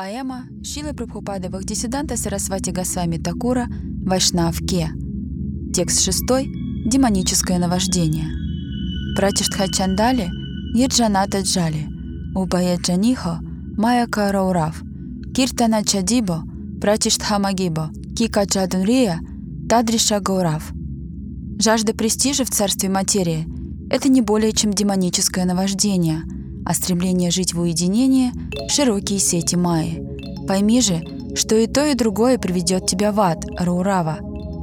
Поэма Шилы Прабхупады Бхактисиданта Сарасвати Госвами Такура «Вайшнавке». Текст шестой «Демоническое наваждение». Пратиштха Чандали Еджаната Джали Убая Джанихо Майя Караурав Киртана Чадибо Пратиштха Магибо Кика Джадунрия Тадриша Гаурав. Жажда престижа в царстве материи – это не более чем демоническое наваждение – а стремление жить в уединении — широкие сети Майи. Пойми же, что и то, и другое приведет тебя в ад, Раурава.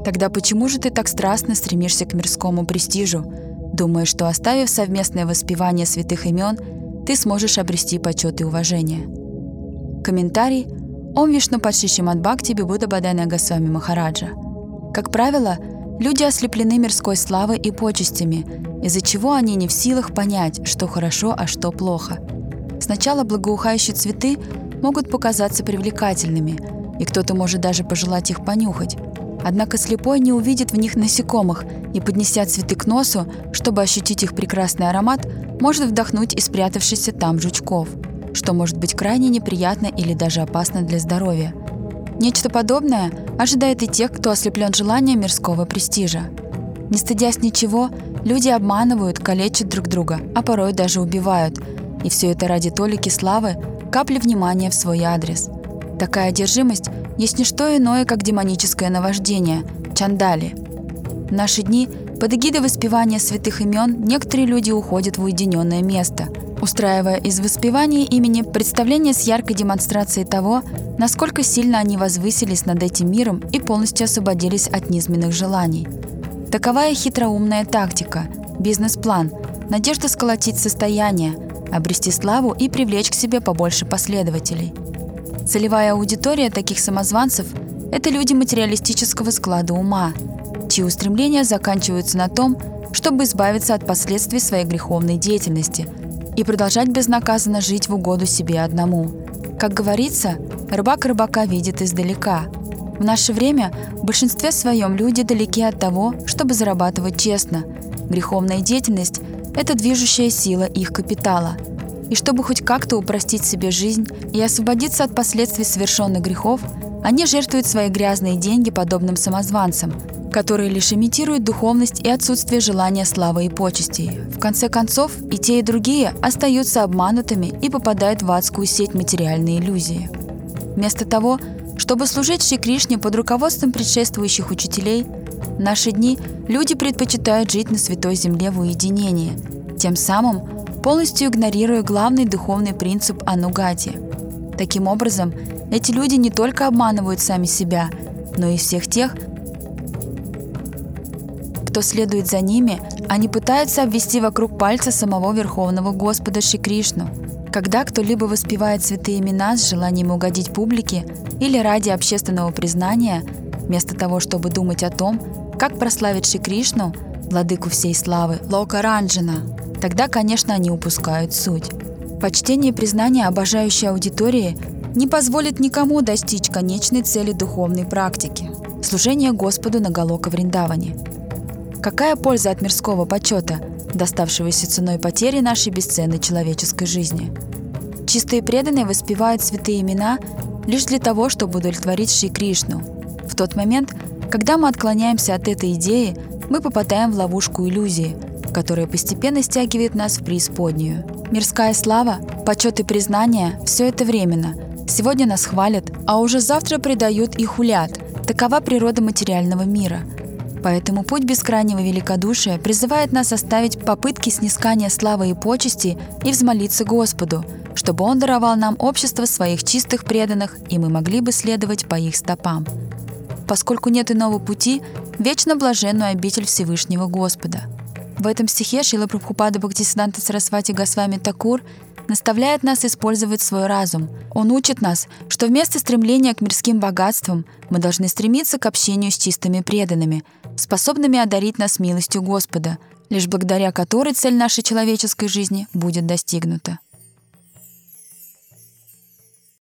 Тогда почему же ты так страстно стремишься к мирскому престижу, думая, что оставив совместное воспевание святых имен, ты сможешь обрести почет и уважение? Комментарий Ом Вишну Падшиши Мадбхакти Бибуда Бадайна Госвами Махараджа. Как правило, люди ослеплены мирской славой и почестями из-за чего они не в силах понять, что хорошо, а что плохо. Сначала благоухающие цветы могут показаться привлекательными, и кто-то может даже пожелать их понюхать. Однако слепой не увидит в них насекомых и, поднеся цветы к носу, чтобы ощутить их прекрасный аромат, может вдохнуть и спрятавшихся там жучков, что может быть крайне неприятно или даже опасно для здоровья. Нечто подобное ожидает и тех, кто ослеплен желанием мирского престижа. Не стыдясь ничего, Люди обманывают, калечат друг друга, а порой даже убивают. И все это ради толики славы, капли внимания в свой адрес. Такая одержимость есть не что иное, как демоническое наваждение – чандали. В наши дни под эгидой воспевания святых имен некоторые люди уходят в уединенное место, устраивая из воспевания имени представление с яркой демонстрацией того, насколько сильно они возвысились над этим миром и полностью освободились от низменных желаний – Таковая хитроумная тактика, бизнес-план, надежда сколотить состояние, обрести славу и привлечь к себе побольше последователей. Целевая аудитория таких самозванцев – это люди материалистического склада ума, чьи устремления заканчиваются на том, чтобы избавиться от последствий своей греховной деятельности и продолжать безнаказанно жить в угоду себе одному. Как говорится, рыбак рыбака видит издалека – в наше время в большинстве своем люди далеки от того, чтобы зарабатывать честно. Греховная деятельность – это движущая сила их капитала. И чтобы хоть как-то упростить себе жизнь и освободиться от последствий совершенных грехов, они жертвуют свои грязные деньги подобным самозванцам, которые лишь имитируют духовность и отсутствие желания славы и почестей. В конце концов, и те, и другие остаются обманутыми и попадают в адскую сеть материальной иллюзии. Вместо того, чтобы служить Шри Кришне под руководством предшествующих учителей, в наши дни люди предпочитают жить на Святой Земле в уединении, тем самым полностью игнорируя главный духовный принцип анугати. Таким образом, эти люди не только обманывают сами себя, но и всех тех, кто следует за ними, они пытаются обвести вокруг пальца самого Верховного Господа Шри Кришну – когда кто-либо воспевает святые имена с желанием угодить публике или ради общественного признания, вместо того, чтобы думать о том, как прославить Шри Кришну, владыку всей славы, Лока Ранджина, тогда, конечно, они упускают суть. Почтение и признание обожающей аудитории не позволит никому достичь конечной цели духовной практики – служения Господу на Галока Вриндаване. Какая польза от мирского почета, доставшегося ценой потери нашей бесценной человеческой жизни – Чистые преданные воспевают святые имена лишь для того, чтобы удовлетворить Шри Кришну. В тот момент, когда мы отклоняемся от этой идеи, мы попадаем в ловушку иллюзии, которая постепенно стягивает нас в преисподнюю. Мирская слава, почет и признание – все это временно. Сегодня нас хвалят, а уже завтра предают и хулят. Такова природа материального мира. Поэтому путь бескрайнего великодушия призывает нас оставить попытки снискания славы и почести и взмолиться Господу – чтобы Он даровал нам общество своих чистых преданных, и мы могли бы следовать по их стопам. Поскольку нет иного пути, вечно блаженную обитель Всевышнего Господа. В этом стихе Шила Прабхупада Бхактисиданта Сарасвати Госвами Такур наставляет нас использовать свой разум. Он учит нас, что вместо стремления к мирским богатствам мы должны стремиться к общению с чистыми преданными, способными одарить нас милостью Господа, лишь благодаря которой цель нашей человеческой жизни будет достигнута.